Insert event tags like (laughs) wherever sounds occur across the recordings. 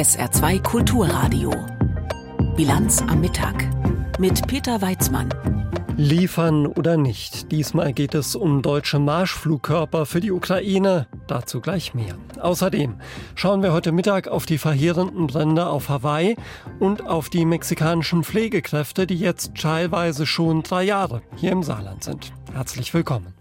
SR2 Kulturradio. Bilanz am Mittag mit Peter Weizmann. Liefern oder nicht? Diesmal geht es um deutsche Marschflugkörper für die Ukraine. Dazu gleich mehr. Außerdem schauen wir heute Mittag auf die verheerenden Brände auf Hawaii und auf die mexikanischen Pflegekräfte, die jetzt teilweise schon drei Jahre hier im Saarland sind. Herzlich willkommen.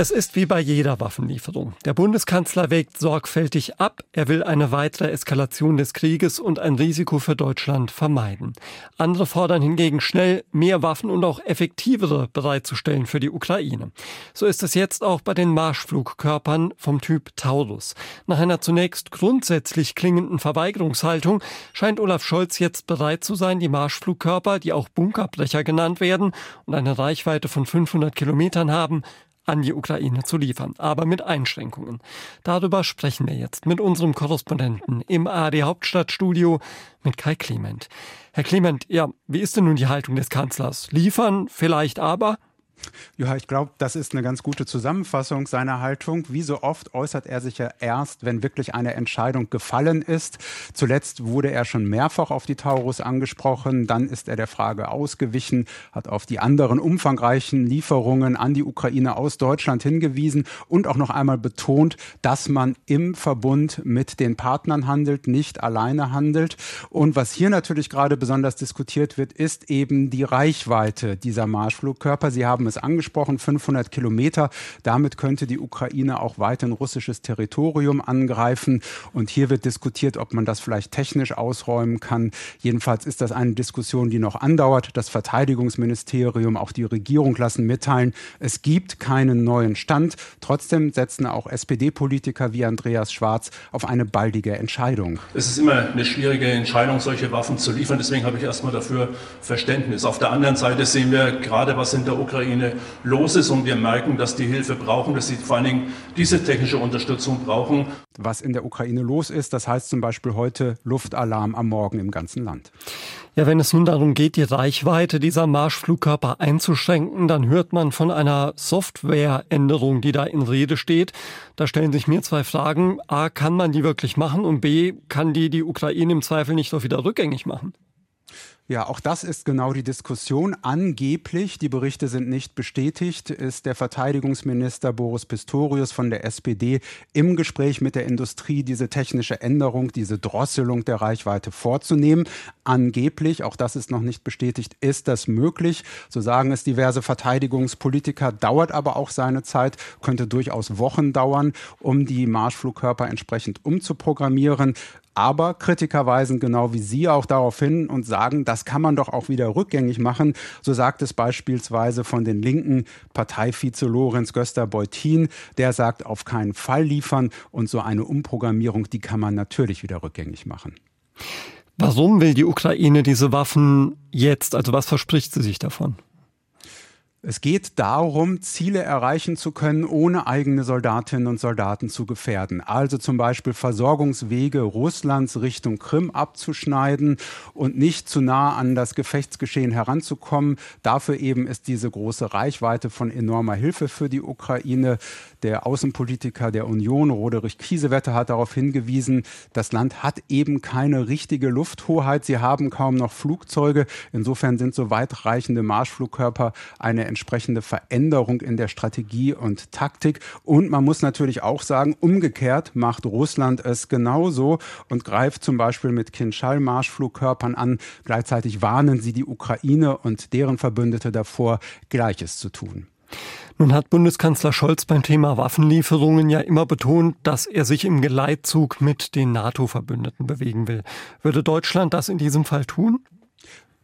Es ist wie bei jeder Waffenlieferung. Der Bundeskanzler wägt sorgfältig ab. Er will eine weitere Eskalation des Krieges und ein Risiko für Deutschland vermeiden. Andere fordern hingegen schnell mehr Waffen und auch effektivere bereitzustellen für die Ukraine. So ist es jetzt auch bei den Marschflugkörpern vom Typ Taurus. Nach einer zunächst grundsätzlich klingenden Verweigerungshaltung scheint Olaf Scholz jetzt bereit zu sein, die Marschflugkörper, die auch Bunkerbrecher genannt werden und eine Reichweite von 500 Kilometern haben, an die Ukraine zu liefern, aber mit Einschränkungen. Darüber sprechen wir jetzt mit unserem Korrespondenten im ARD Hauptstadtstudio mit Kai Clement. Herr Clement, ja, wie ist denn nun die Haltung des Kanzlers? Liefern vielleicht aber? Ja, ich glaube, das ist eine ganz gute Zusammenfassung seiner Haltung. Wie so oft äußert er sich ja erst, wenn wirklich eine Entscheidung gefallen ist. Zuletzt wurde er schon mehrfach auf die Taurus angesprochen. Dann ist er der Frage ausgewichen, hat auf die anderen umfangreichen Lieferungen an die Ukraine aus Deutschland hingewiesen und auch noch einmal betont, dass man im Verbund mit den Partnern handelt, nicht alleine handelt. Und was hier natürlich gerade besonders diskutiert wird, ist eben die Reichweite dieser Marschflugkörper. Sie haben es angesprochen, 500 Kilometer. Damit könnte die Ukraine auch weiterhin russisches Territorium angreifen. Und hier wird diskutiert, ob man das vielleicht technisch ausräumen kann. Jedenfalls ist das eine Diskussion, die noch andauert. Das Verteidigungsministerium, auch die Regierung lassen mitteilen, es gibt keinen neuen Stand. Trotzdem setzen auch SPD-Politiker wie Andreas Schwarz auf eine baldige Entscheidung. Es ist immer eine schwierige Entscheidung, solche Waffen zu liefern. Deswegen habe ich erstmal dafür Verständnis. Auf der anderen Seite sehen wir gerade, was in der Ukraine Ukraine los ist und wir merken, dass die Hilfe brauchen, dass sie vor allen Dingen diese technische Unterstützung brauchen. Was in der Ukraine los ist, das heißt zum Beispiel heute Luftalarm am Morgen im ganzen Land. Ja, wenn es nun darum geht, die Reichweite dieser Marschflugkörper einzuschränken, dann hört man von einer Softwareänderung, die da in Rede steht. Da stellen sich mir zwei Fragen. A, kann man die wirklich machen? Und B, kann die die Ukraine im Zweifel nicht doch wieder rückgängig machen? Ja, auch das ist genau die Diskussion. Angeblich, die Berichte sind nicht bestätigt, ist der Verteidigungsminister Boris Pistorius von der SPD im Gespräch mit der Industrie, diese technische Änderung, diese Drosselung der Reichweite vorzunehmen. Angeblich, auch das ist noch nicht bestätigt, ist das möglich. So sagen es diverse Verteidigungspolitiker, dauert aber auch seine Zeit, könnte durchaus Wochen dauern, um die Marschflugkörper entsprechend umzuprogrammieren. Aber Kritiker weisen genau wie Sie auch darauf hin und sagen, das kann man doch auch wieder rückgängig machen. So sagt es beispielsweise von den linken Parteivize Lorenz Göster-Beutin. Der sagt, auf keinen Fall liefern und so eine Umprogrammierung, die kann man natürlich wieder rückgängig machen. Warum will die Ukraine diese Waffen jetzt? Also was verspricht sie sich davon? Es geht darum, Ziele erreichen zu können, ohne eigene Soldatinnen und Soldaten zu gefährden. Also zum Beispiel Versorgungswege Russlands Richtung Krim abzuschneiden und nicht zu nah an das Gefechtsgeschehen heranzukommen. Dafür eben ist diese große Reichweite von enormer Hilfe für die Ukraine. Der Außenpolitiker der Union, Roderich Kiesewetter, hat darauf hingewiesen, das Land hat eben keine richtige Lufthoheit. Sie haben kaum noch Flugzeuge. Insofern sind so weitreichende Marschflugkörper eine entsprechende Veränderung in der Strategie und Taktik. Und man muss natürlich auch sagen, umgekehrt macht Russland es genauso und greift zum Beispiel mit Kinschall-Marschflugkörpern an. Gleichzeitig warnen sie die Ukraine und deren Verbündete davor, Gleiches zu tun. Nun hat Bundeskanzler Scholz beim Thema Waffenlieferungen ja immer betont, dass er sich im Geleitzug mit den NATO-Verbündeten bewegen will. Würde Deutschland das in diesem Fall tun?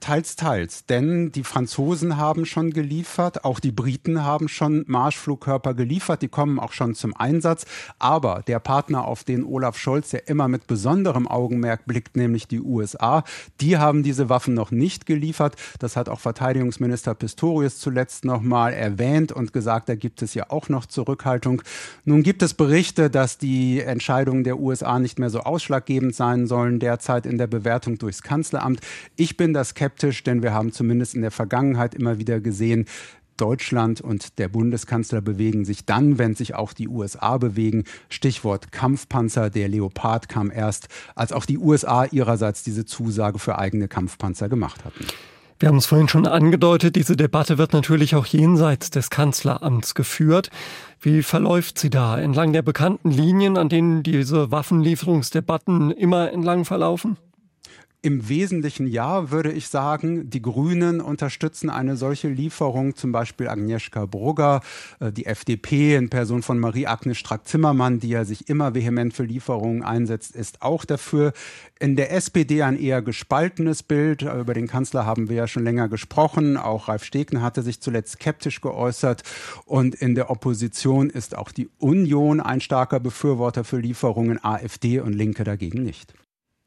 Teils, teils. Denn die Franzosen haben schon geliefert, auch die Briten haben schon Marschflugkörper geliefert, die kommen auch schon zum Einsatz. Aber der Partner, auf den Olaf Scholz ja immer mit besonderem Augenmerk blickt, nämlich die USA, die haben diese Waffen noch nicht geliefert. Das hat auch Verteidigungsminister Pistorius zuletzt nochmal erwähnt und gesagt, da gibt es ja auch noch Zurückhaltung. Nun gibt es Berichte, dass die Entscheidungen der USA nicht mehr so ausschlaggebend sein sollen, derzeit in der Bewertung durchs Kanzleramt. Ich bin das skeptisch, denn wir haben zumindest in der Vergangenheit immer wieder gesehen, Deutschland und der Bundeskanzler bewegen sich dann, wenn sich auch die USA bewegen. Stichwort Kampfpanzer. Der Leopard kam erst, als auch die USA ihrerseits diese Zusage für eigene Kampfpanzer gemacht hatten. Wir haben es vorhin schon angedeutet, diese Debatte wird natürlich auch jenseits des Kanzleramts geführt. Wie verläuft sie da? Entlang der bekannten Linien, an denen diese Waffenlieferungsdebatten immer entlang verlaufen? Im Wesentlichen ja, würde ich sagen. Die Grünen unterstützen eine solche Lieferung, zum Beispiel Agnieszka Brugger, äh, die FDP in Person von Marie-Agnes Strack-Zimmermann, die ja sich immer vehement für Lieferungen einsetzt, ist auch dafür. In der SPD ein eher gespaltenes Bild. Über den Kanzler haben wir ja schon länger gesprochen. Auch Ralf Stegner hatte sich zuletzt skeptisch geäußert. Und in der Opposition ist auch die Union ein starker Befürworter für Lieferungen, AfD und Linke dagegen nicht.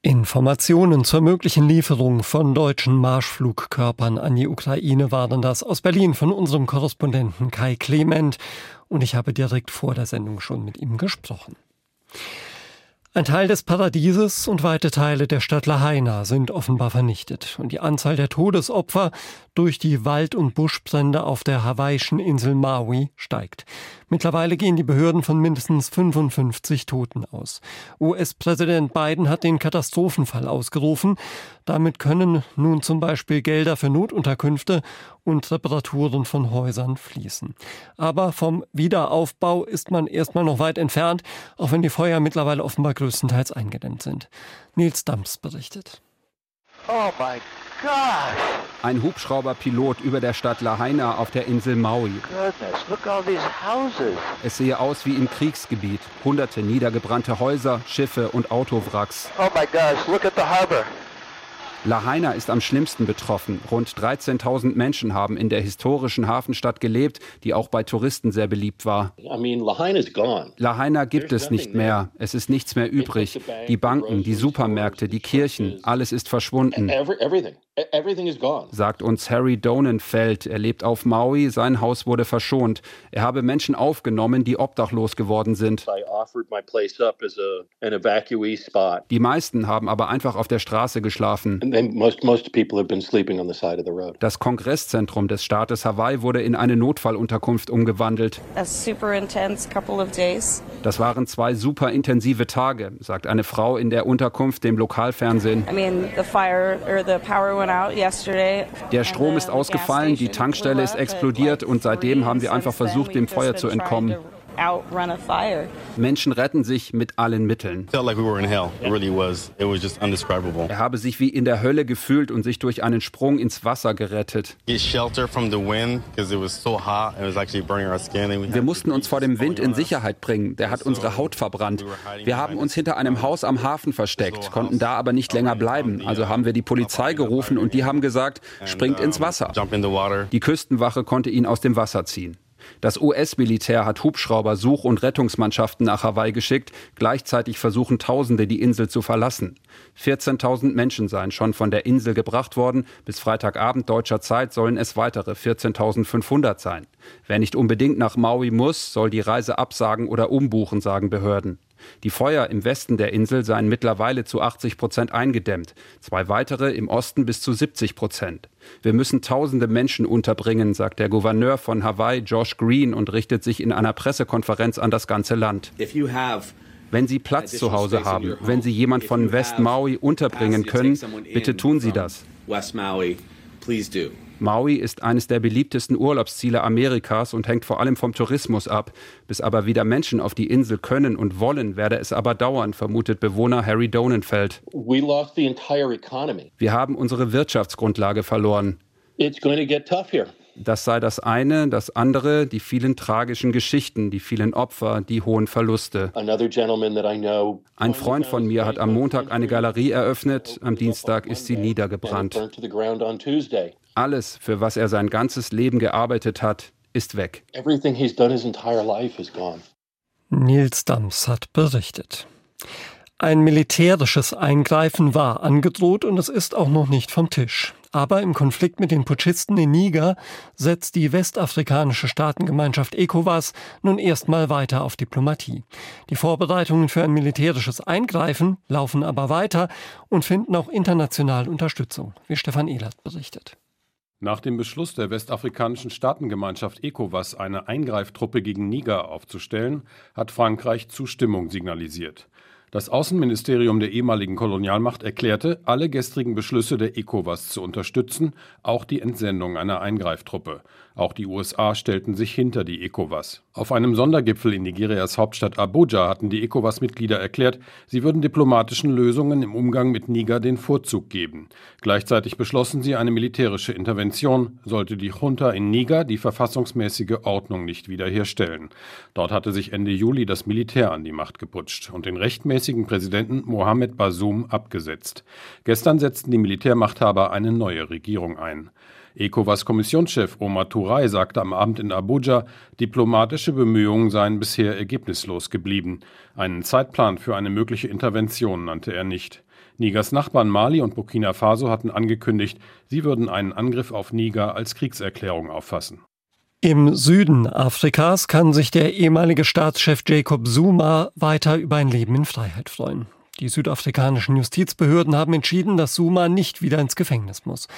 Informationen zur möglichen Lieferung von deutschen Marschflugkörpern an die Ukraine waren das aus Berlin von unserem Korrespondenten Kai Clement und ich habe direkt vor der Sendung schon mit ihm gesprochen. Ein Teil des Paradieses und weite Teile der Stadt Lahaina sind offenbar vernichtet und die Anzahl der Todesopfer durch die Wald- und Buschbrände auf der hawaiischen Insel Maui steigt. Mittlerweile gehen die Behörden von mindestens 55 Toten aus. US-Präsident Biden hat den Katastrophenfall ausgerufen. Damit können nun zum Beispiel Gelder für Notunterkünfte und Reparaturen von Häusern fließen. Aber vom Wiederaufbau ist man erstmal noch weit entfernt, auch wenn die Feuer mittlerweile offenbar größtenteils eingedämmt sind. Nils Dams berichtet. Oh my ein Hubschrauberpilot über der Stadt Lahaina auf der Insel Maui. Es sehe aus wie im Kriegsgebiet. Hunderte niedergebrannte Häuser, Schiffe und Autowracks. Oh my gosh, look at the harbor. Lahaina ist am schlimmsten betroffen. Rund 13.000 Menschen haben in der historischen Hafenstadt gelebt, die auch bei Touristen sehr beliebt war. Lahaina gibt es nicht mehr. Es ist nichts mehr übrig. Die Banken, die Supermärkte, die Kirchen, alles ist verschwunden. E-, Sagt uns Harry Donenfeld. Er lebt auf Maui, sein Haus wurde verschont. Er habe Menschen aufgenommen, die obdachlos geworden sind. Die meisten haben aber einfach auf der Straße geschlafen. Das Kongresszentrum des Staates Hawaii wurde in eine Notfallunterkunft umgewandelt. Das waren zwei super intensive Tage, sagt eine Frau in der Unterkunft dem Lokalfernsehen. I mean, the fire or the power went der Strom ist ausgefallen, die Tankstelle ist explodiert und seitdem haben wir einfach versucht, dem Feuer zu entkommen. Menschen retten sich mit allen Mitteln. Er habe sich wie in der Hölle gefühlt und sich durch einen Sprung ins Wasser gerettet. Wir mussten uns vor dem Wind in Sicherheit bringen. Der hat unsere Haut verbrannt. Wir haben uns hinter einem Haus am Hafen versteckt, konnten da aber nicht länger bleiben. Also haben wir die Polizei gerufen und die haben gesagt, springt ins Wasser. Die Küstenwache konnte ihn aus dem Wasser ziehen. Das US-Militär hat Hubschrauber, Such- und Rettungsmannschaften nach Hawaii geschickt. Gleichzeitig versuchen Tausende, die Insel zu verlassen. 14.000 Menschen seien schon von der Insel gebracht worden. Bis Freitagabend deutscher Zeit sollen es weitere 14.500 sein. Wer nicht unbedingt nach Maui muss, soll die Reise absagen oder umbuchen, sagen Behörden. Die Feuer im Westen der Insel seien mittlerweile zu 80 Prozent eingedämmt, zwei weitere im Osten bis zu 70 Prozent. Wir müssen tausende Menschen unterbringen, sagt der Gouverneur von Hawaii, Josh Green, und richtet sich in einer Pressekonferenz an das ganze Land. Wenn Sie Platz zu Hause haben, wenn Sie jemand von West Maui unterbringen können, bitte tun Sie das. Maui ist eines der beliebtesten Urlaubsziele Amerikas und hängt vor allem vom Tourismus ab. Bis aber wieder Menschen auf die Insel können und wollen, werde es aber dauern, vermutet Bewohner Harry Donenfeld. Wir haben unsere Wirtschaftsgrundlage verloren. Das sei das eine, das andere, die vielen tragischen Geschichten, die vielen Opfer, die hohen Verluste. Ein Freund von mir hat am Montag eine Galerie eröffnet, am Dienstag ist sie niedergebrannt. Alles, für was er sein ganzes Leben gearbeitet hat, ist weg. Nils Dams hat berichtet. Ein militärisches Eingreifen war angedroht und es ist auch noch nicht vom Tisch. Aber im Konflikt mit den Putschisten in Niger setzt die westafrikanische Staatengemeinschaft ECOWAS nun erstmal weiter auf Diplomatie. Die Vorbereitungen für ein militärisches Eingreifen laufen aber weiter und finden auch international Unterstützung, wie Stefan Ehlert berichtet. Nach dem Beschluss der westafrikanischen Staatengemeinschaft ECOWAS, eine Eingreiftruppe gegen Niger aufzustellen, hat Frankreich Zustimmung signalisiert. Das Außenministerium der ehemaligen Kolonialmacht erklärte, alle gestrigen Beschlüsse der ECOWAS zu unterstützen, auch die Entsendung einer Eingreiftruppe. Auch die USA stellten sich hinter die ECOWAS. Auf einem Sondergipfel in Nigerias Hauptstadt Abuja hatten die ECOWAS-Mitglieder erklärt, sie würden diplomatischen Lösungen im Umgang mit Niger den Vorzug geben. Gleichzeitig beschlossen sie eine militärische Intervention, sollte die Junta in Niger die verfassungsmäßige Ordnung nicht wiederherstellen. Dort hatte sich Ende Juli das Militär an die Macht geputscht und den rechtmäßigen Präsidenten Mohamed Bazoum abgesetzt. Gestern setzten die Militärmachthaber eine neue Regierung ein. ECOWAS-Kommissionschef Omar Touray sagte am Abend in Abuja, diplomatische Bemühungen seien bisher ergebnislos geblieben. Einen Zeitplan für eine mögliche Intervention nannte er nicht. Nigers Nachbarn Mali und Burkina Faso hatten angekündigt, sie würden einen Angriff auf Niger als Kriegserklärung auffassen. Im Süden Afrikas kann sich der ehemalige Staatschef Jacob Zuma weiter über ein Leben in Freiheit freuen. Die südafrikanischen Justizbehörden haben entschieden, dass Zuma nicht wieder ins Gefängnis muss.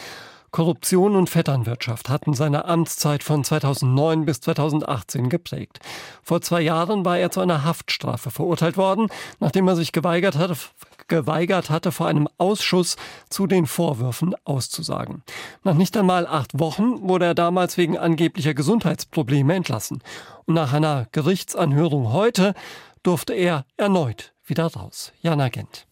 Korruption und Vetternwirtschaft hatten seine Amtszeit von 2009 bis 2018 geprägt. Vor zwei Jahren war er zu einer Haftstrafe verurteilt worden, nachdem er sich geweigert hatte, geweigert hatte, vor einem Ausschuss zu den Vorwürfen auszusagen. Nach nicht einmal acht Wochen wurde er damals wegen angeblicher Gesundheitsprobleme entlassen. Und nach einer Gerichtsanhörung heute durfte er erneut wieder raus. Jana Gent.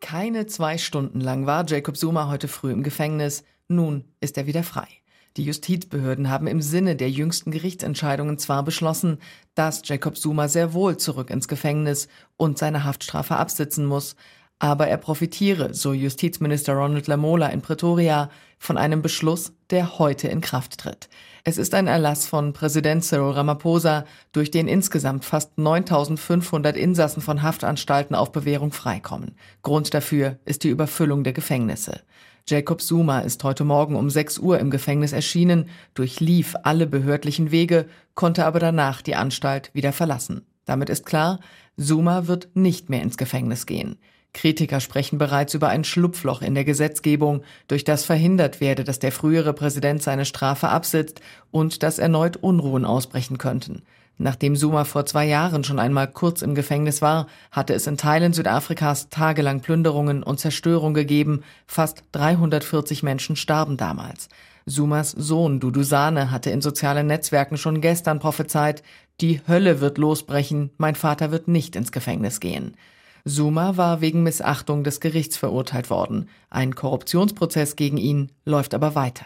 Keine zwei Stunden lang war Jacob Zuma heute früh im Gefängnis. Nun ist er wieder frei. Die Justizbehörden haben im Sinne der jüngsten Gerichtsentscheidungen zwar beschlossen, dass Jacob Zuma sehr wohl zurück ins Gefängnis und seine Haftstrafe absitzen muss, aber er profitiere, so Justizminister Ronald Lamola in Pretoria, von einem Beschluss, der heute in Kraft tritt. Es ist ein Erlass von Präsident Cyril Ramaphosa, durch den insgesamt fast 9500 Insassen von Haftanstalten auf Bewährung freikommen. Grund dafür ist die Überfüllung der Gefängnisse. Jacob Zuma ist heute Morgen um 6 Uhr im Gefängnis erschienen, durchlief alle behördlichen Wege, konnte aber danach die Anstalt wieder verlassen. Damit ist klar, Zuma wird nicht mehr ins Gefängnis gehen. Kritiker sprechen bereits über ein Schlupfloch in der Gesetzgebung, durch das verhindert werde, dass der frühere Präsident seine Strafe absitzt und dass erneut Unruhen ausbrechen könnten. Nachdem Zuma vor zwei Jahren schon einmal kurz im Gefängnis war, hatte es in Teilen Südafrikas tagelang Plünderungen und Zerstörung gegeben. Fast 340 Menschen starben damals. Zumas Sohn Dudusane hatte in sozialen Netzwerken schon gestern prophezeit, die Hölle wird losbrechen, mein Vater wird nicht ins Gefängnis gehen. Zuma war wegen Missachtung des Gerichts verurteilt worden. Ein Korruptionsprozess gegen ihn läuft aber weiter.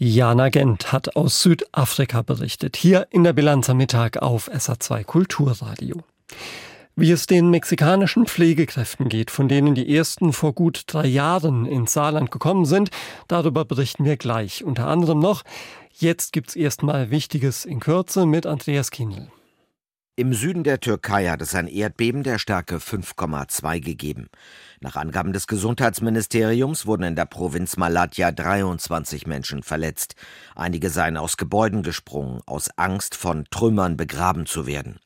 Jana Gent hat aus Südafrika berichtet, hier in der Bilanz am Mittag auf SA2 Kulturradio. Wie es den mexikanischen Pflegekräften geht, von denen die ersten vor gut drei Jahren ins Saarland gekommen sind, darüber berichten wir gleich. Unter anderem noch, jetzt gibt's erstmal Wichtiges in Kürze mit Andreas Kienl. Im Süden der Türkei hat es ein Erdbeben der Stärke 5,2 gegeben. Nach Angaben des Gesundheitsministeriums wurden in der Provinz Malatya 23 Menschen verletzt. Einige seien aus Gebäuden gesprungen, aus Angst, von Trümmern begraben zu werden.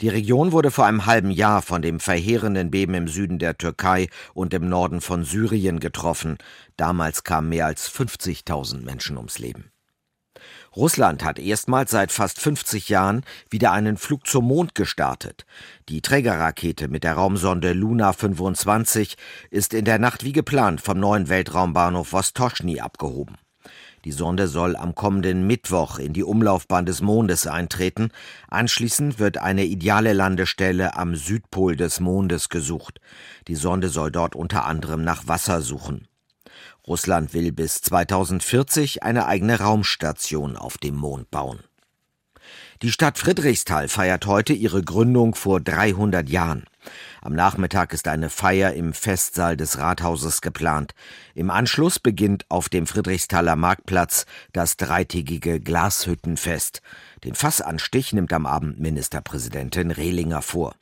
Die Region wurde vor einem halben Jahr von dem verheerenden Beben im Süden der Türkei und im Norden von Syrien getroffen. Damals kamen mehr als 50.000 Menschen ums Leben. Russland hat erstmals seit fast 50 Jahren wieder einen Flug zum Mond gestartet. Die Trägerrakete mit der Raumsonde Luna 25 ist in der Nacht wie geplant vom neuen Weltraumbahnhof Vostochny abgehoben. Die Sonde soll am kommenden Mittwoch in die Umlaufbahn des Mondes eintreten. Anschließend wird eine ideale Landestelle am Südpol des Mondes gesucht. Die Sonde soll dort unter anderem nach Wasser suchen. Russland will bis 2040 eine eigene Raumstation auf dem Mond bauen. Die Stadt Friedrichsthal feiert heute ihre Gründung vor 300 Jahren. Am Nachmittag ist eine Feier im Festsaal des Rathauses geplant. Im Anschluss beginnt auf dem Friedrichsthaler Marktplatz das dreitägige Glashüttenfest. Den Fassanstich nimmt am Abend Ministerpräsidentin Rehlinger vor.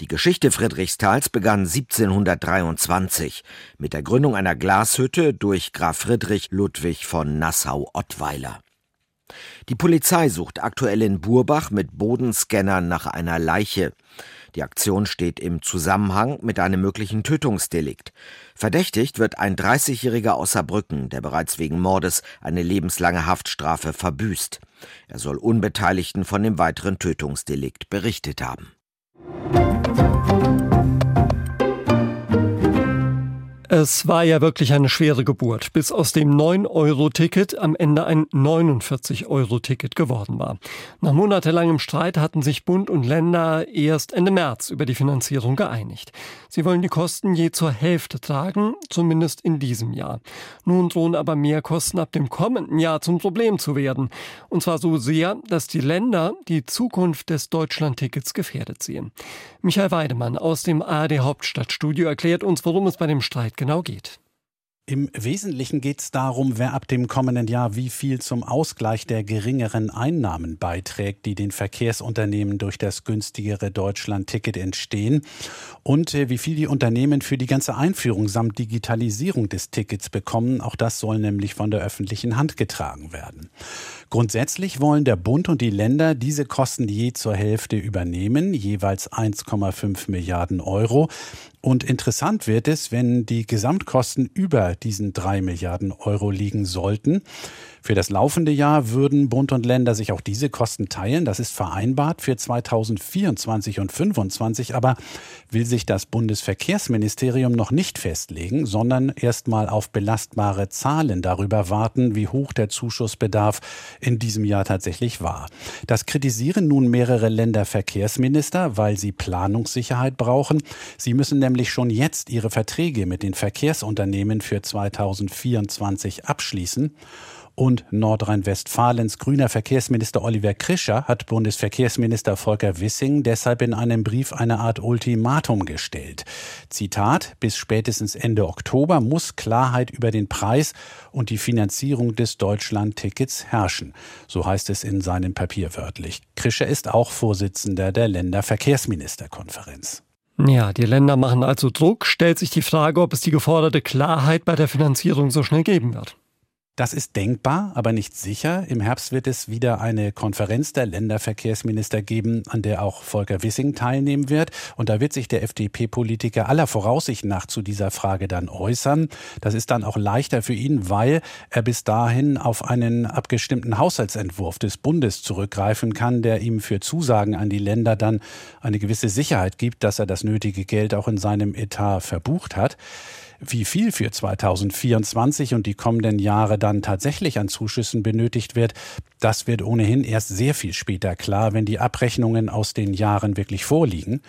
Die Geschichte Friedrichstals begann 1723 mit der Gründung einer Glashütte durch Graf Friedrich Ludwig von Nassau-Ottweiler. Die Polizei sucht aktuell in Burbach mit Bodenscannern nach einer Leiche. Die Aktion steht im Zusammenhang mit einem möglichen Tötungsdelikt. Verdächtigt wird ein 30-Jähriger aus Saarbrücken, der bereits wegen Mordes eine lebenslange Haftstrafe verbüßt. Er soll Unbeteiligten von dem weiteren Tötungsdelikt berichtet haben. Thank you. Es war ja wirklich eine schwere Geburt, bis aus dem 9-Euro-Ticket am Ende ein 49-Euro-Ticket geworden war. Nach monatelangem Streit hatten sich Bund und Länder erst Ende März über die Finanzierung geeinigt. Sie wollen die Kosten je zur Hälfte tragen, zumindest in diesem Jahr. Nun drohen aber mehr Kosten ab dem kommenden Jahr zum Problem zu werden. Und zwar so sehr, dass die Länder die Zukunft des Deutschland-Tickets gefährdet sehen. Michael Weidemann aus dem ARD Hauptstadtstudio erklärt uns, worum es bei dem Streit genau geht. Im Wesentlichen geht es darum, wer ab dem kommenden Jahr wie viel zum Ausgleich der geringeren Einnahmen beiträgt, die den Verkehrsunternehmen durch das günstigere Deutschland-Ticket entstehen und äh, wie viel die Unternehmen für die ganze Einführung samt Digitalisierung des Tickets bekommen. Auch das soll nämlich von der öffentlichen Hand getragen werden. Grundsätzlich wollen der Bund und die Länder diese Kosten je zur Hälfte übernehmen, jeweils 1,5 Milliarden Euro. Und interessant wird es, wenn die Gesamtkosten über diesen drei Milliarden Euro liegen sollten. Für das laufende Jahr würden Bund und Länder sich auch diese Kosten teilen. Das ist vereinbart für 2024 und 2025. Aber will sich das Bundesverkehrsministerium noch nicht festlegen, sondern erst mal auf belastbare Zahlen darüber warten, wie hoch der Zuschussbedarf in diesem Jahr tatsächlich war. Das kritisieren nun mehrere Länderverkehrsminister, weil sie Planungssicherheit brauchen. Sie müssen nämlich schon jetzt ihre Verträge mit den Verkehrsunternehmen für 2024 abschließen. Und Nordrhein-Westfalens grüner Verkehrsminister Oliver Krischer hat Bundesverkehrsminister Volker Wissing deshalb in einem Brief eine Art Ultimatum gestellt. Zitat, bis spätestens Ende Oktober muss Klarheit über den Preis und die Finanzierung des Deutschland-Tickets herrschen. So heißt es in seinem Papier wörtlich. Krischer ist auch Vorsitzender der Länderverkehrsministerkonferenz. Ja, die Länder machen also Druck. Stellt sich die Frage, ob es die geforderte Klarheit bei der Finanzierung so schnell geben wird. Das ist denkbar, aber nicht sicher. Im Herbst wird es wieder eine Konferenz der Länderverkehrsminister geben, an der auch Volker Wissing teilnehmen wird. Und da wird sich der FDP-Politiker aller Voraussicht nach zu dieser Frage dann äußern. Das ist dann auch leichter für ihn, weil er bis dahin auf einen abgestimmten Haushaltsentwurf des Bundes zurückgreifen kann, der ihm für Zusagen an die Länder dann eine gewisse Sicherheit gibt, dass er das nötige Geld auch in seinem Etat verbucht hat. Wie viel für 2024 und die kommenden Jahre dann tatsächlich an Zuschüssen benötigt wird, das wird ohnehin erst sehr viel später klar, wenn die Abrechnungen aus den Jahren wirklich vorliegen.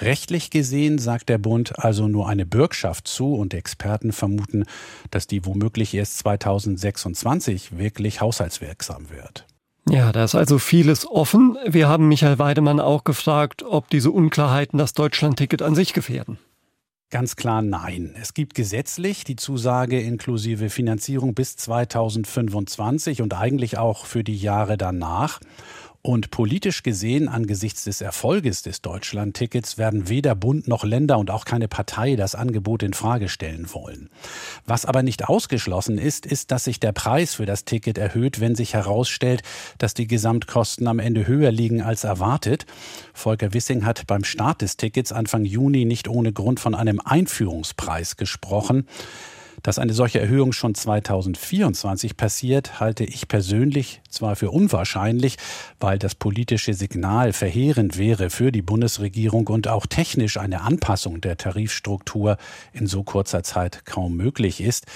Rechtlich gesehen sagt der Bund also nur eine Bürgschaft zu und Experten vermuten, dass die womöglich erst 2026 wirklich haushaltswirksam wird. Ja, da ist also vieles offen. Wir haben Michael Weidemann auch gefragt, ob diese Unklarheiten das Deutschlandticket an sich gefährden. Ganz klar nein. Es gibt gesetzlich die Zusage inklusive Finanzierung bis 2025 und eigentlich auch für die Jahre danach. Und politisch gesehen, angesichts des Erfolges des Deutschland-Tickets, werden weder Bund noch Länder und auch keine Partei das Angebot in Frage stellen wollen. Was aber nicht ausgeschlossen ist, ist, dass sich der Preis für das Ticket erhöht, wenn sich herausstellt, dass die Gesamtkosten am Ende höher liegen als erwartet. Volker Wissing hat beim Start des Tickets Anfang Juni nicht ohne Grund von einem Einführungspreis gesprochen. Dass eine solche Erhöhung schon 2024 passiert, halte ich persönlich zwar für unwahrscheinlich, weil das politische Signal verheerend wäre für die Bundesregierung und auch technisch eine Anpassung der Tarifstruktur in so kurzer Zeit kaum möglich ist.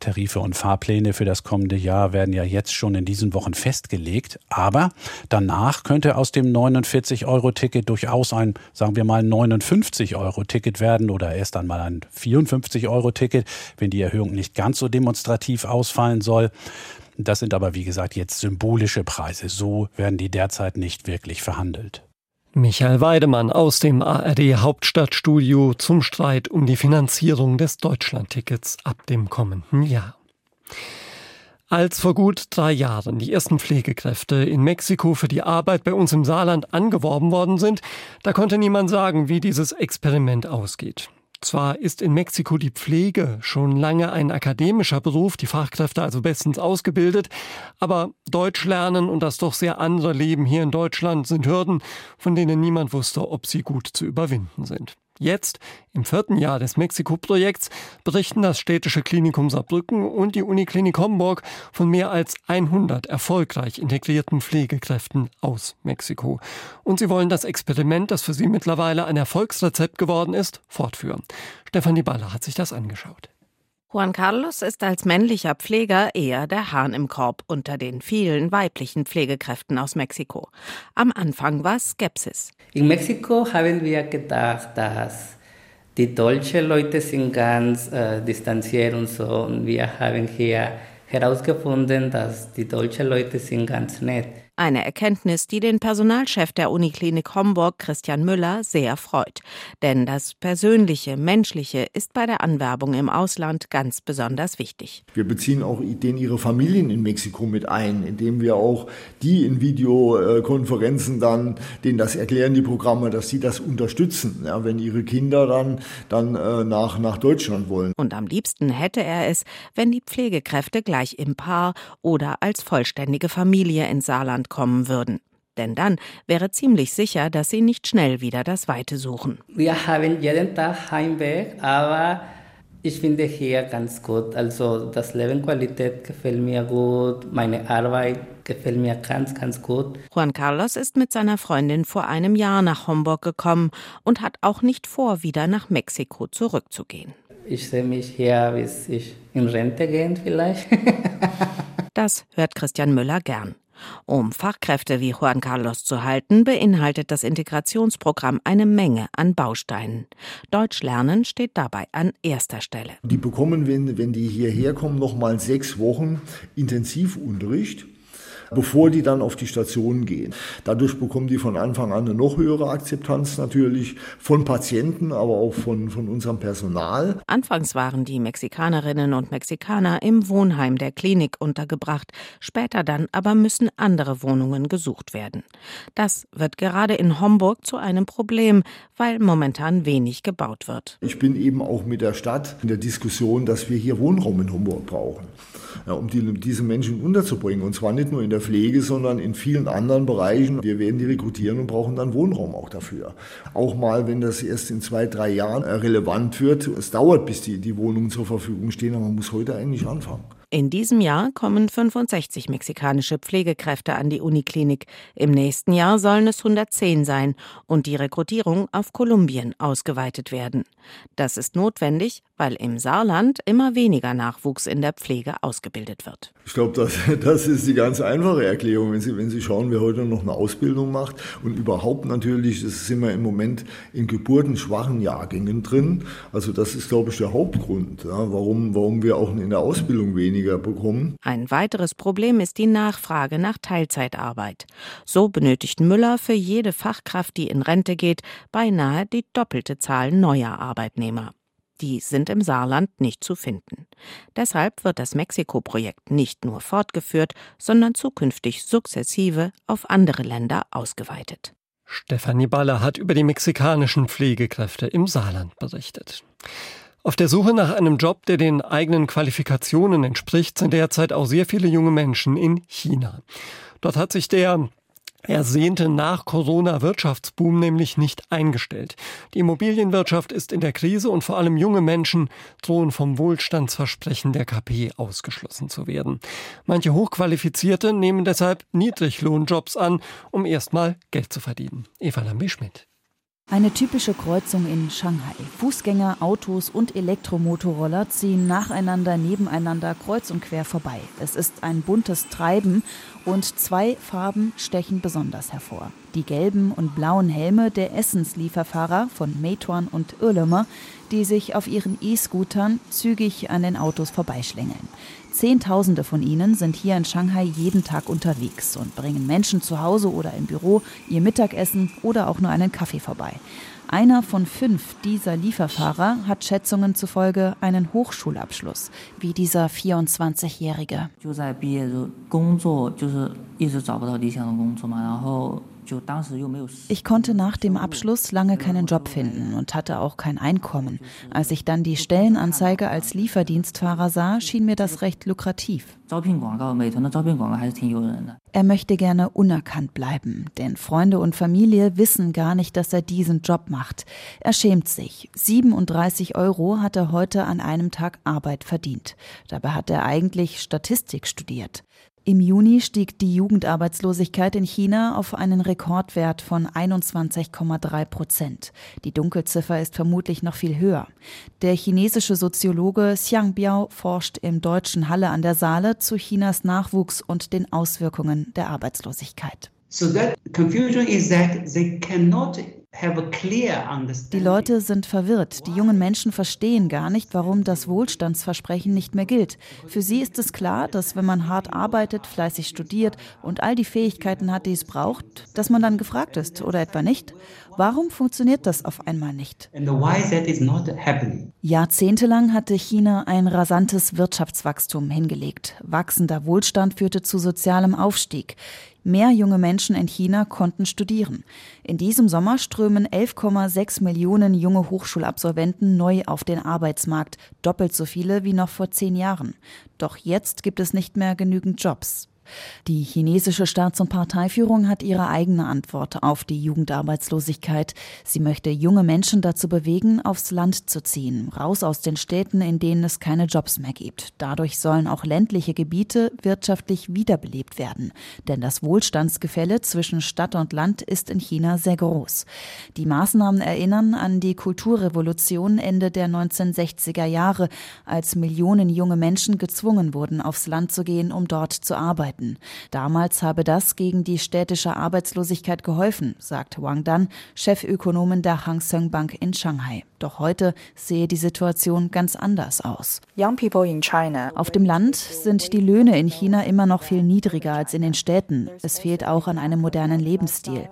Tarife und Fahrpläne für das kommende Jahr werden ja jetzt schon in diesen Wochen festgelegt. Aber danach könnte aus dem 49-Euro-Ticket durchaus ein, sagen wir mal, 59-Euro-Ticket werden oder erst einmal ein 54-Euro-Ticket, wenn die Erhöhung nicht ganz so demonstrativ ausfallen soll. Das sind aber, wie gesagt, jetzt symbolische Preise. So werden die derzeit nicht wirklich verhandelt. Michael Weidemann aus dem ARD Hauptstadtstudio zum Streit um die Finanzierung des Deutschlandtickets ab dem kommenden Jahr. Als vor gut drei Jahren die ersten Pflegekräfte in Mexiko für die Arbeit bei uns im Saarland angeworben worden sind, da konnte niemand sagen, wie dieses Experiment ausgeht. Zwar ist in Mexiko die Pflege schon lange ein akademischer Beruf, die Fachkräfte also bestens ausgebildet, aber Deutsch lernen und das doch sehr andere Leben hier in Deutschland sind Hürden, von denen niemand wusste, ob sie gut zu überwinden sind. Jetzt, im vierten Jahr des Mexiko-Projekts, berichten das städtische Klinikum Saarbrücken und die Uniklinik Homburg von mehr als 100 erfolgreich integrierten Pflegekräften aus Mexiko. Und sie wollen das Experiment, das für sie mittlerweile ein Erfolgsrezept geworden ist, fortführen. Stefanie Baller hat sich das angeschaut. Juan Carlos ist als männlicher Pfleger eher der Hahn im Korb unter den vielen weiblichen Pflegekräften aus Mexiko. Am Anfang war Skepsis. In Mexiko haben wir gedacht, dass die deutschen Leute sind ganz äh, distanziert und so. Und wir haben hier herausgefunden, dass die deutschen Leute sind ganz nett. Eine Erkenntnis, die den Personalchef der Uniklinik Homburg, Christian Müller, sehr freut. Denn das Persönliche, Menschliche ist bei der Anwerbung im Ausland ganz besonders wichtig. Wir beziehen auch denen ihre Familien in Mexiko mit ein, indem wir auch die in Videokonferenzen dann, denen das erklären, die Programme, dass sie das unterstützen, ja, wenn ihre Kinder dann, dann äh, nach, nach Deutschland wollen. Und am liebsten hätte er es, wenn die Pflegekräfte gleich im Paar oder als vollständige Familie ins Saarland Deutschland kommen würden. Denn dann wäre ziemlich sicher, dass sie nicht schnell wieder das Weite suchen. Wir haben jeden Tag Heimweg, aber ich finde hier ganz gut. Also das Lebensqualität gefällt mir gut, meine Arbeit gefällt mir ganz, ganz gut. Juan Carlos ist mit seiner Freundin vor einem Jahr nach Homburg gekommen und hat auch nicht vor, wieder nach Mexiko zurückzugehen. Ich sehe mich hier, bis ich in Rente gehen vielleicht. (laughs) das hört Christian Müller gern. Um Fachkräfte wie Juan Carlos zu halten, beinhaltet das Integrationsprogramm eine Menge an Bausteinen. Deutsch lernen steht dabei an erster Stelle. Die bekommen, wenn, wenn die hierher kommen, noch mal sechs Wochen Intensivunterricht bevor die dann auf die Station gehen. Dadurch bekommen die von Anfang an eine noch höhere Akzeptanz natürlich von Patienten, aber auch von, von unserem Personal. Anfangs waren die Mexikanerinnen und Mexikaner im Wohnheim der Klinik untergebracht, später dann aber müssen andere Wohnungen gesucht werden. Das wird gerade in Homburg zu einem Problem, weil momentan wenig gebaut wird. Ich bin eben auch mit der Stadt in der Diskussion, dass wir hier Wohnraum in Homburg brauchen, ja, um die, diese Menschen unterzubringen. Und zwar nicht nur in der Pflege, sondern in vielen anderen Bereichen. Wir werden die rekrutieren und brauchen dann Wohnraum auch dafür. Auch mal, wenn das erst in zwei, drei Jahren relevant wird. Es dauert, bis die, die Wohnungen zur Verfügung stehen, aber man muss heute eigentlich anfangen. In diesem Jahr kommen 65 mexikanische Pflegekräfte an die Uniklinik. Im nächsten Jahr sollen es 110 sein und die Rekrutierung auf Kolumbien ausgeweitet werden. Das ist notwendig, weil im Saarland immer weniger Nachwuchs in der Pflege ausgebildet wird. Ich glaube, das, (laughs) das ist die ganz einfache Erklärung, wenn Sie, wenn Sie schauen, wer heute noch eine Ausbildung macht und überhaupt natürlich, das sind wir im Moment in geburtenschwachen Jahrgängen drin. Also das ist, glaube ich, der Hauptgrund, ja, warum, warum wir auch in der Ausbildung weniger weniger bekommen. Ein weiteres Problem ist die Nachfrage nach Teilzeitarbeit. So benötigt Müller für jede Fachkraft, die in Rente geht, beinahe die doppelte Zahl neuer Arbeitnehmer. Die sind im Saarland nicht zu finden. Deshalb wird das Mexiko-Projekt nicht nur fortgeführt, sondern zukünftig sukzessive auf andere Länder ausgeweitet. Stefanie Baller hat über die mexikanischen Pflegekräfte im Saarland berichtet. Auf der Suche nach einem Job, der den eigenen Qualifikationen entspricht, sind derzeit auch sehr viele junge Menschen in China. Dort hat sich der ersehnte Nach-Corona-Wirtschaftsboom nämlich nicht eingestellt. Die Immobilienwirtschaft ist in der Krise und vor allem junge Menschen drohen vom Wohlstandsversprechen der KP ausgeschlossen zu werden. Manche Hochqualifizierte nehmen deshalb Niedriglohnjobs an, um erstmal Geld zu verdienen. Eva Lambi-Schmidt. Eine typische Kreuzung in Shanghai. Fußgänger, Autos und Elektromotorroller ziehen nacheinander nebeneinander kreuz und quer vorbei. Es ist ein buntes Treiben und zwei Farben stechen besonders hervor. Die gelben und blauen Helme der Essenslieferfahrer von Meituan und Irlemer, die sich auf ihren E-Scootern zügig an den Autos vorbeischlängeln. Zehntausende von ihnen sind hier in Shanghai jeden Tag unterwegs und bringen Menschen zu Hause oder im Büro ihr Mittagessen oder auch nur einen Kaffee vorbei. Einer von fünf dieser Lieferfahrer hat Schätzungen zufolge einen Hochschulabschluss, wie dieser 24-Jährige. Ich konnte nach dem Abschluss lange keinen Job finden und hatte auch kein Einkommen. Als ich dann die Stellenanzeige als Lieferdienstfahrer sah, schien mir das recht lukrativ. Er möchte gerne unerkannt bleiben, denn Freunde und Familie wissen gar nicht, dass er diesen Job macht. Er schämt sich. 37 Euro hat er heute an einem Tag Arbeit verdient. Dabei hat er eigentlich Statistik studiert. Im Juni stieg die Jugendarbeitslosigkeit in China auf einen Rekordwert von 21,3 Prozent. Die Dunkelziffer ist vermutlich noch viel höher. Der chinesische Soziologe Xiang Biao forscht im deutschen Halle an der Saale zu Chinas Nachwuchs und den Auswirkungen der Arbeitslosigkeit. So that confusion is that they cannot die Leute sind verwirrt. Die jungen Menschen verstehen gar nicht, warum das Wohlstandsversprechen nicht mehr gilt. Für sie ist es klar, dass wenn man hart arbeitet, fleißig studiert und all die Fähigkeiten hat, die es braucht, dass man dann gefragt ist oder etwa nicht. Warum funktioniert das auf einmal nicht? Jahrzehntelang hatte China ein rasantes Wirtschaftswachstum hingelegt. Wachsender Wohlstand führte zu sozialem Aufstieg. Mehr junge Menschen in China konnten studieren. In diesem Sommer strömen 11,6 Millionen junge Hochschulabsolventen neu auf den Arbeitsmarkt, doppelt so viele wie noch vor zehn Jahren. Doch jetzt gibt es nicht mehr genügend Jobs. Die chinesische Staats- und Parteiführung hat ihre eigene Antwort auf die Jugendarbeitslosigkeit. Sie möchte junge Menschen dazu bewegen, aufs Land zu ziehen, raus aus den Städten, in denen es keine Jobs mehr gibt. Dadurch sollen auch ländliche Gebiete wirtschaftlich wiederbelebt werden. Denn das Wohlstandsgefälle zwischen Stadt und Land ist in China sehr groß. Die Maßnahmen erinnern an die Kulturrevolution Ende der 1960er Jahre, als Millionen junge Menschen gezwungen wurden, aufs Land zu gehen, um dort zu arbeiten arbeiten. Damals habe das gegen die städtische Arbeitslosigkeit geholfen, sagt Wang Dan, Chefökonomin der Hang Seng Bank in Shanghai. Doch heute sehe die Situation ganz anders aus. Auf dem Land sind die Löhne in China immer noch viel niedriger als in den Städten. Es fehlt auch an einem modernen Lebensstil.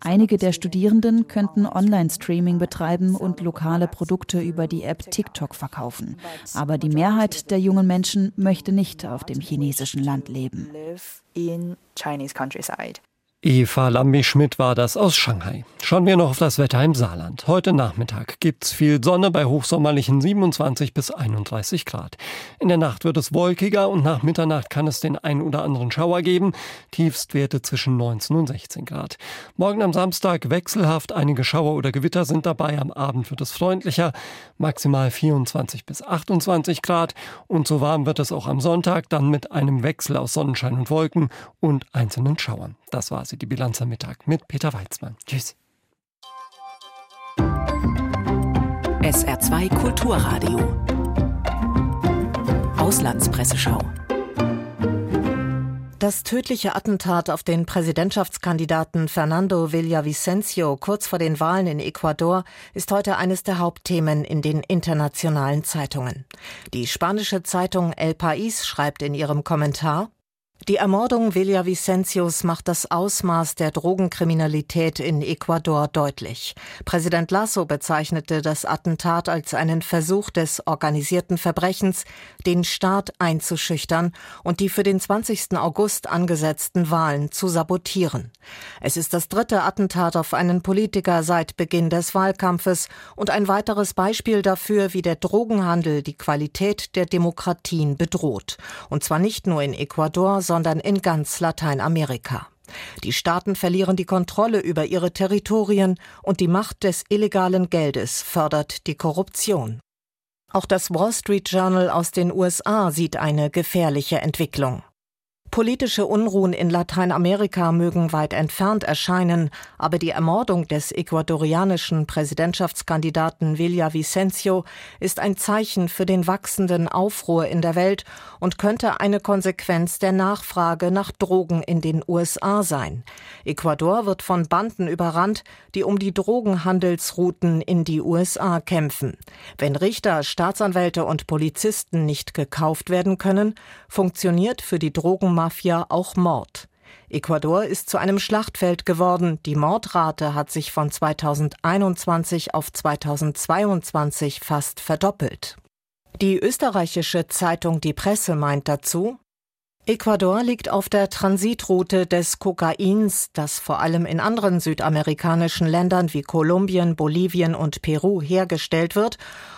Einige der Studierenden könnten Online-Streaming betreiben und lokale Produkte über die App TikTok verkaufen. Aber die Mehrheit der jungen Menschen möchte nicht auf dem chinesischen Land leben. Eva Lambi-Schmidt war das aus Shanghai. Schauen wir noch auf das Wetter im Saarland. Heute Nachmittag gibt's viel Sonne bei hochsommerlichen 27 bis 31 Grad. In der Nacht wird es wolkiger und nach Mitternacht kann es den ein oder anderen Schauer geben. Tiefstwerte zwischen 19 und 16 Grad. Morgen am Samstag wechselhaft. Einige Schauer oder Gewitter sind dabei. Am Abend wird es freundlicher. Maximal 24 bis 28 Grad. Und so warm wird es auch am Sonntag, dann mit einem Wechsel aus Sonnenschein und Wolken und einzelnen Schauern. Das war sie, die Bilanz am Mittag mit Peter Weizmann. Tschüss. SR2 Kulturradio. Auslandspresseschau. Das tödliche Attentat auf den Präsidentschaftskandidaten Fernando Villavicencio kurz vor den Wahlen in Ecuador ist heute eines der Hauptthemen in den internationalen Zeitungen. Die spanische Zeitung El País schreibt in ihrem Kommentar die Ermordung Villavicencios macht das Ausmaß der Drogenkriminalität in Ecuador deutlich. Präsident Lasso bezeichnete das Attentat als einen Versuch des organisierten Verbrechens, den Staat einzuschüchtern und die für den 20. August angesetzten Wahlen zu sabotieren. Es ist das dritte Attentat auf einen Politiker seit Beginn des Wahlkampfes und ein weiteres Beispiel dafür, wie der Drogenhandel die Qualität der Demokratien bedroht. Und zwar nicht nur in Ecuador, sondern in ganz Lateinamerika. Die Staaten verlieren die Kontrolle über ihre Territorien und die Macht des illegalen Geldes fördert die Korruption. Auch das Wall Street Journal aus den USA sieht eine gefährliche Entwicklung. Politische Unruhen in Lateinamerika mögen weit entfernt erscheinen, aber die Ermordung des ecuadorianischen Präsidentschaftskandidaten Villavicencio ist ein Zeichen für den wachsenden Aufruhr in der Welt und könnte eine Konsequenz der Nachfrage nach Drogen in den USA sein. Ecuador wird von Banden überrannt, die um die Drogenhandelsrouten in die USA kämpfen. Wenn Richter, Staatsanwälte und Polizisten nicht gekauft werden können, funktioniert für die Drogenmafia Mafia auch Mord. Ecuador ist zu einem Schlachtfeld geworden. Die Mordrate hat sich von 2021 auf 2022 fast verdoppelt. Die österreichische Zeitung Die Presse meint dazu, Ecuador liegt auf der Transitroute des Kokains, das vor allem in anderen südamerikanischen Ländern wie Kolumbien, Bolivien und Peru hergestellt wird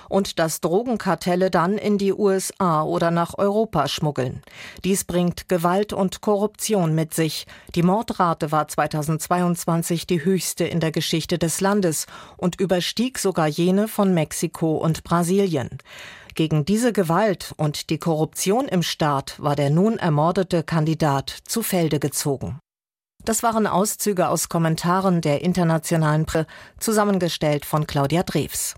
und das Drogenkartelle dann in die USA oder nach Europa schmuggeln. Dies bringt Gewalt und Korruption mit sich. Die Mordrate war 2022 die höchste in der Geschichte des Landes und überstieg sogar jene von Mexiko und Brasilien. Gegen diese Gewalt und die Korruption im Staat war der nun ermordete Kandidat zu Felde gezogen. Das waren Auszüge aus Kommentaren der internationalen Pre, zusammengestellt von Claudia Drews.